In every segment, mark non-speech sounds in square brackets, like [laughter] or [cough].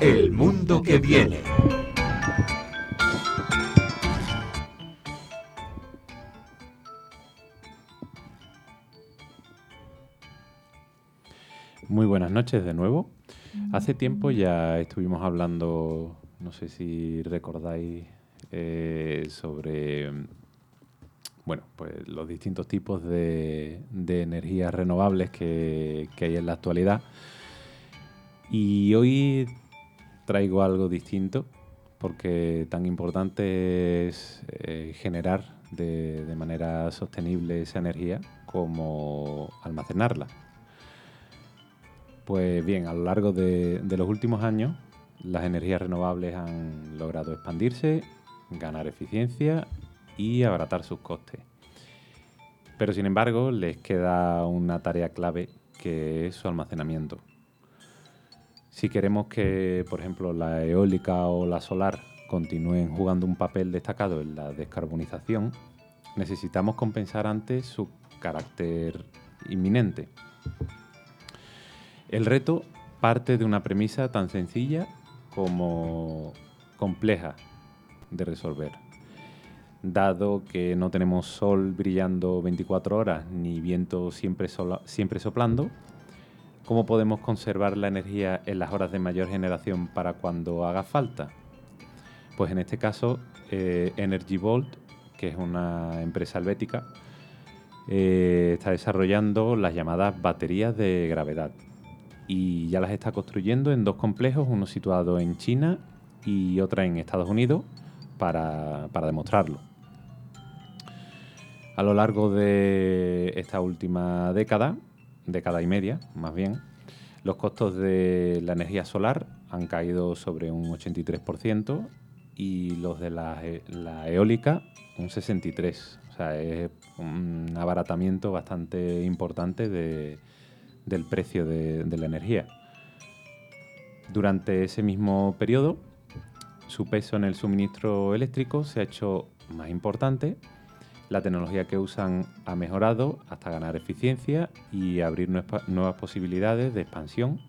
El mundo que viene. Muy buenas noches de nuevo. Hace tiempo ya estuvimos hablando, no sé si recordáis, eh, sobre bueno, pues los distintos tipos de, energías renovables que, hay en la actualidad. Y hoy traigo algo distinto porque tan importante es eh, generar de, manera sostenible esa energía como almacenarla. Pues bien, a lo largo de, de los últimos años las energías renovables han logrado expandirse, ganar eficiencia y abaratar sus costes. Pero sin embargo, les queda una tarea clave que es su almacenamiento. Si queremos que, por ejemplo, la eólica o la solar continúen jugando un papel destacado en la descarbonización, necesitamos compensar antes su carácter inminente. El reto parte de una premisa tan sencilla como compleja de resolver dado que no tenemos sol brillando 24 horas ni viento siempre, siempre soplando, ¿cómo podemos conservar la energía en las horas de mayor generación para cuando haga falta? Pues en este caso, eh, Energy Vault, que es una empresa helvética, eh, está desarrollando las llamadas baterías de gravedad y ya las está construyendo en dos complejos, uno situado en China y otra en Estados Unidos, para demostrarlo. A lo largo de esta última década, década y media más bien, los costos de la energía solar han caído sobre un 83% y los de la, eólica un 63%. O sea, es un abaratamiento bastante importante del precio de la energía. Durante ese mismo periodo, su peso en el suministro eléctrico se ha hecho más importante la tecnología que usan ha mejorado hasta ganar eficiencia y abrir nuevas posibilidades de expansión,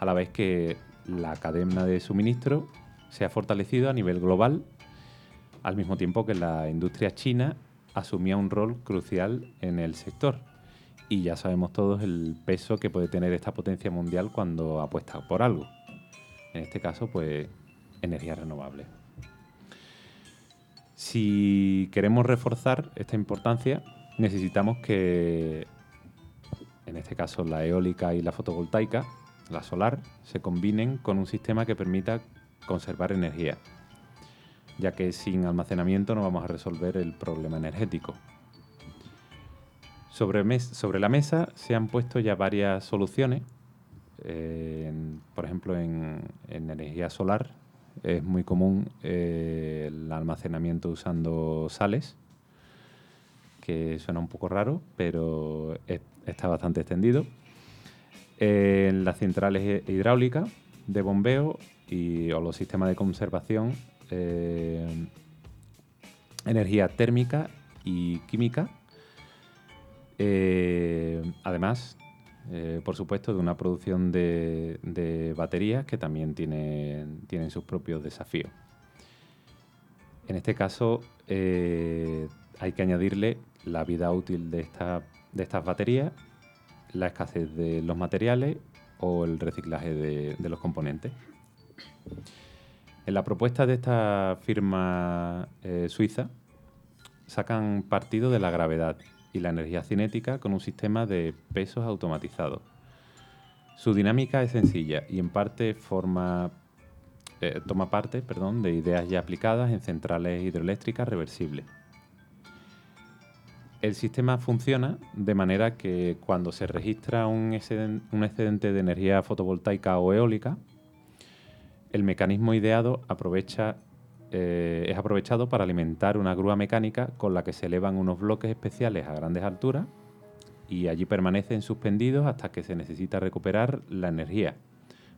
a la vez que la cadena de suministro se ha fortalecido a nivel global, al mismo tiempo que la industria china asumía un rol crucial en el sector. Y ya sabemos todos el peso que puede tener esta potencia mundial cuando apuesta por algo. En este caso, pues, energía renovable. Si queremos reforzar esta importancia, necesitamos que, en este caso, la eólica y la fotovoltaica, la solar, se combinen con un sistema que permita conservar energía, ya que sin almacenamiento no vamos a resolver el problema energético. Sobre, la mesa se han puesto ya varias soluciones, eh, por ejemplo en energía solar es muy común eh, el almacenamiento usando sales, que suena un poco raro, pero está bastante extendido. En las centrales hidráulicas de bombeo y, o los sistemas de conservación, eh, energía térmica y química. Eh, además, eh, por supuesto, de una producción de, baterías que también tienen, sus propios desafíos. En este caso, eh, hay que añadirle la vida útil de, de estas baterías, la escasez de los materiales o el reciclaje de, los componentes. En la propuesta de esta firma eh, suiza, sacan partido de la gravedad y la energía cinética con un sistema de pesos automatizados. Su dinámica es sencilla y en parte forma, eh, toma parte perdón, de ideas ya aplicadas en centrales hidroeléctricas reversibles. El sistema funciona de manera que cuando se registra un excedente de energía fotovoltaica o eólica, el mecanismo ideado aprovecha eh, es aprovechado para alimentar una grúa mecánica con la que se elevan unos bloques especiales a grandes alturas y allí permanecen suspendidos hasta que se necesita recuperar la energía,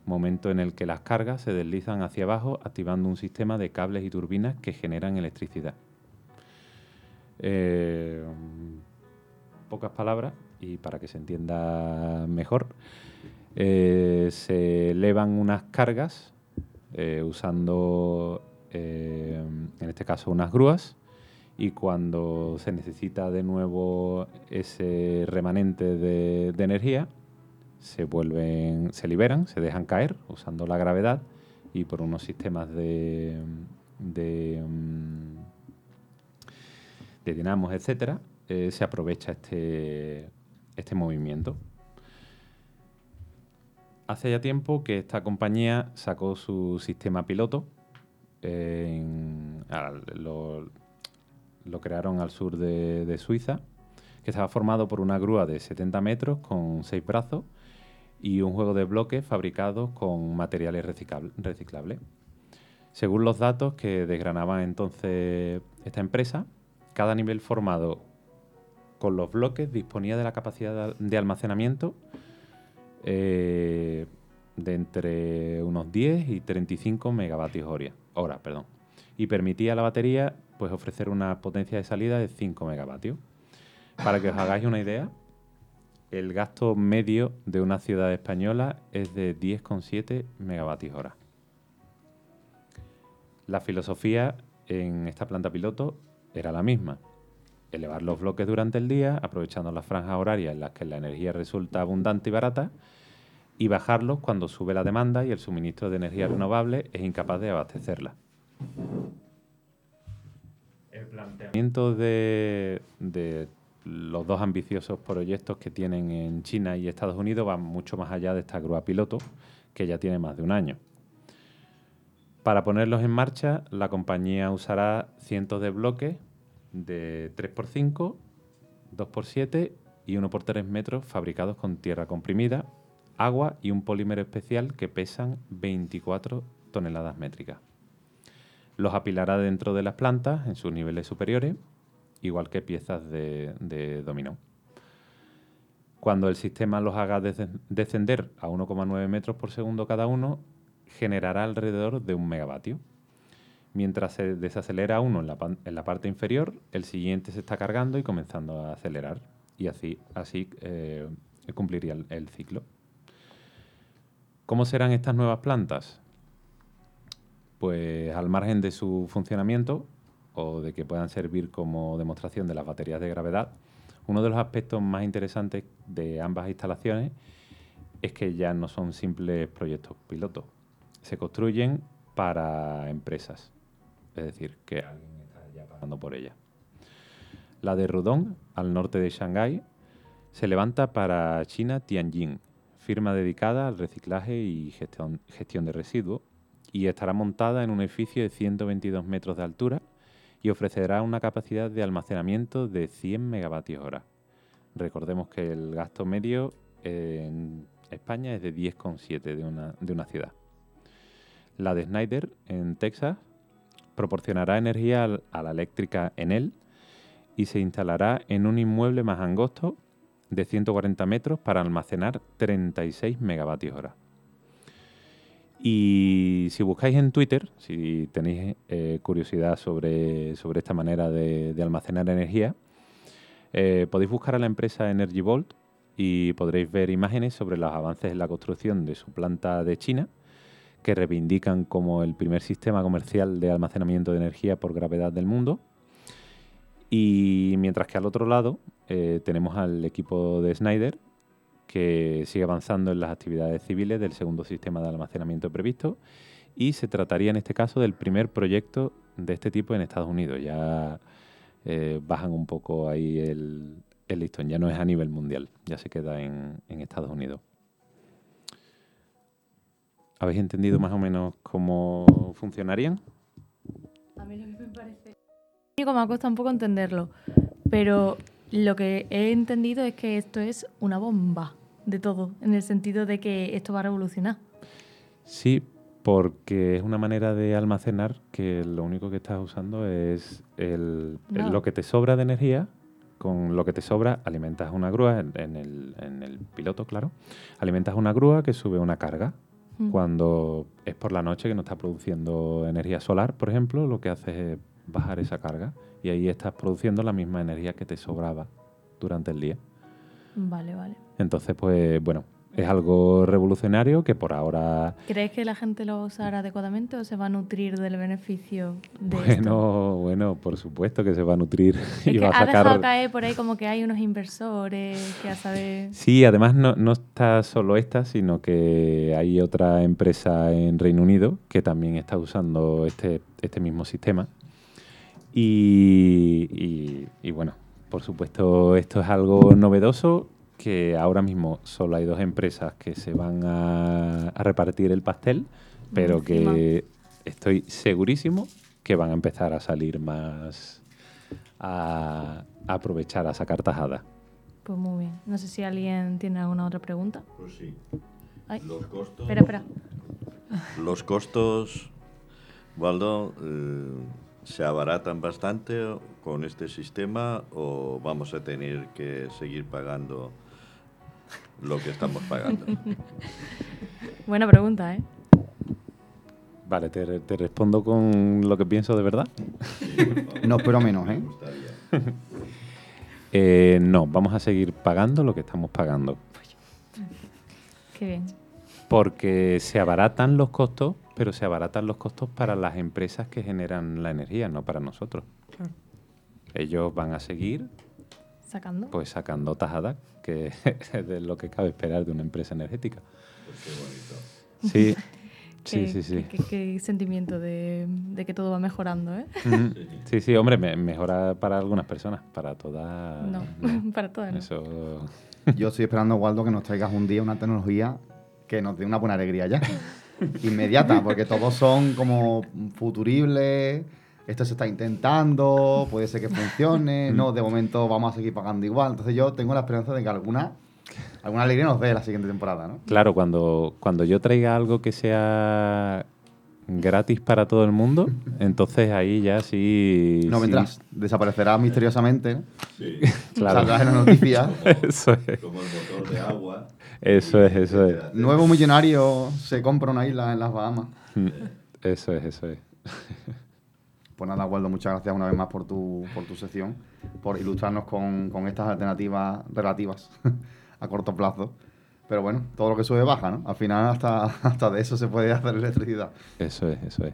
momento en el que las cargas se deslizan hacia abajo activando un sistema de cables y turbinas que generan electricidad. Eh, pocas palabras y para que se entienda mejor, eh, se elevan unas cargas usando, eh, en este caso, unas grúas. Y cuando se necesita de nuevo ese remanente de, energía, se vuelven, se liberan, se dejan caer usando la gravedad y por unos sistemas de, de, mm, dinamos, etcétera, eh, se aprovecha este, este movimiento. Hace ya tiempo que esta compañía sacó su sistema piloto. Lo, crearon al sur de, Suiza, que estaba formado por una grúa de 70 metros con seis brazos y un juego de bloques fabricados con materiales reciclable- reciclables. Según los datos que desgranaba entonces esta empresa, cada nivel formado con los bloques disponía de la capacidad de almacenamiento eh, de entre unos 10 y 35 megavatios hora, hora, perdón, y permitía a la batería pues, ofrecer una potencia de salida de 5 megavatios. Para que os hagáis una idea, el gasto medio de una ciudad española es de 10,7 megavatios hora. La filosofía en esta planta piloto era la misma. Elevar los bloques durante el día, aprovechando las franjas horarias en las que la energía resulta abundante y barata, y bajarlos cuando sube la demanda y el suministro de energía renovable es incapaz de abastecerla. El planteamiento de, de los dos ambiciosos proyectos que tienen en China y Estados Unidos va mucho más allá de esta grúa piloto, que ya tiene más de un año. Para ponerlos en marcha, la compañía usará cientos de bloques de 3x5, 2x7 y 1x3 metros fabricados con tierra comprimida, agua y un polímero especial que pesan 24 toneladas métricas. Los apilará dentro de las plantas en sus niveles superiores, igual que piezas de, dominó. Cuando el sistema los haga des- descender a 1,9 metros por segundo cada uno, generará alrededor de un megavatio. Mientras se desacelera uno en la, parte inferior, el siguiente se está cargando y comenzando a acelerar. Y así, eh, cumpliría el ciclo. ¿Cómo serán estas nuevas plantas? Pues al margen de su funcionamiento o de que puedan servir como demostración de las baterías de gravedad, uno de los aspectos más interesantes de ambas instalaciones es que ya no son simples proyectos pilotos. Se construyen para empresas. Es decir, que alguien está ya pagando por ellas. La de Rudong, al norte de Shanghái, se levanta para China Tianjin, firma dedicada al reciclaje y gestión, de residuos, y estará montada en un edificio de 122 metros de altura y ofrecerá una capacidad de almacenamiento de 100 megavatios hora. Recordemos que el gasto medio en España es de 10,7 de una, de una ciudad. La de Snyder, en Texas, proporcionará energía a la eléctrica Enel y se instalará en un inmueble más angosto de 140 metros para almacenar 36 megavatios hora. Y si buscáis en Twitter, si tenéis eh, curiosidad sobre, sobre esta manera de, almacenar energía, eh, podéis buscar a la empresa Energy Vault y podréis ver imágenes sobre los avances en la construcción de su planta de China, que reivindican como el primer sistema comercial de almacenamiento de energía por gravedad del mundo. Y mientras que al otro lado eh, tenemos al equipo de Snyder, que sigue avanzando en las actividades civiles del segundo sistema de almacenamiento previsto y se trataría en este caso del primer proyecto de este tipo en Estados Unidos. Ya eh, bajan un poco ahí el, el listón, ya no es a nivel mundial, ya se queda en, en Estados Unidos. ¿Habéis entendido más o menos cómo funcionarían? A mí lo que me parece... Me ha costado un poco entenderlo, pero lo que he entendido es que esto es una bomba de todo, en el sentido de que esto va a revolucionar. Sí, porque es una manera de almacenar que lo único que estás usando es el, lo que te sobra de energía. Con lo que te sobra, alimentas una grúa en, en el, en el piloto, claro. Alimentas una grúa que sube una carga. Mm. Cuando es por la noche que no está produciendo energía solar, por ejemplo, lo que haces es bajar esa carga y ahí estás produciendo la misma energía que te sobraba durante el día. Vale, vale. Entonces, pues bueno, es algo revolucionario que por ahora, ¿Crees que la gente lo usará adecuadamente o se va a nutrir del beneficio de esto? bueno, [laughs] bueno, por supuesto que se va a nutrir [laughs] Es y que va a ha sacar... caer por ahí como que hay unos inversores que a saber... Sí, además no, no está solo esta, sino que hay otra empresa en Reino Unido que también está usando este, este mismo sistema. Y, y- y bueno, por supuesto esto es algo novedoso que ahora mismo solo hay dos empresas que se van a, a repartir el pastel, pero que estoy segurísimo que van a empezar a salir más a, a aprovechar, a sacar tajada. Pues muy bien. No sé si alguien tiene alguna otra pregunta. Pues sí. Ay, Los costos. espera, espera. Los costos, Waldo, eh, se abaratan bastante con este sistema o vamos a tener que seguir pagando lo que estamos pagando. [laughs] Buena pregunta, ¿eh? Vale, te, te respondo con lo que pienso de verdad. No espero menos, ¿eh? [laughs] Eh, no, vamos a seguir pagando lo que estamos pagando. Qué bien. Porque se abaratan los costos, pero se abaratan los costos para las empresas que generan la energía, no para nosotros. Ellos van a seguir Sacando. pues sacando tajada, que es [laughs] de lo que cabe esperar de una empresa energética. Sí, [laughs] sí, Qué- sí, sí. Qué, qué- qué sentimiento de, de que todo va mejorando, ¿eh? Sí, sí, hombre, me- mejora para algunas personas, para todas. No, [laughs] para todas no. Eso. Yo estoy esperando, Waldo, que nos traigas un día una tecnología que nos dé una buena alegría ya. Inmediata, porque todos son como futuribles. Esto se está intentando, puede ser que funcione. No, de momento vamos a seguir pagando igual. Entonces yo tengo la esperanza de que alguna, alguna alegría nos dé la siguiente temporada, ¿no? Claro, cuando, cuando yo traiga algo que sea gratis para todo el mundo, entonces ahí ya sí. No sí- vendrás. Desaparecerás misteriosamente. Sí, [laughs] Claro. Saldrás en las noticias. [laughs] Eso es, como el motor de agua. eso es, eso es. Nuevo millonario se compra una isla en las Bahamas. Mm, Eso es, eso es. Pues nada, Waldo, muchas gracias una vez más por tu, por tu sección, por ilustrarnos con, con estas alternativas relativas [laughs] a corto plazo. Pero bueno, todo lo que sube baja, ¿no? Al final hasta, [laughs] hasta de eso se puede hacer electricidad. Eso es, eso es.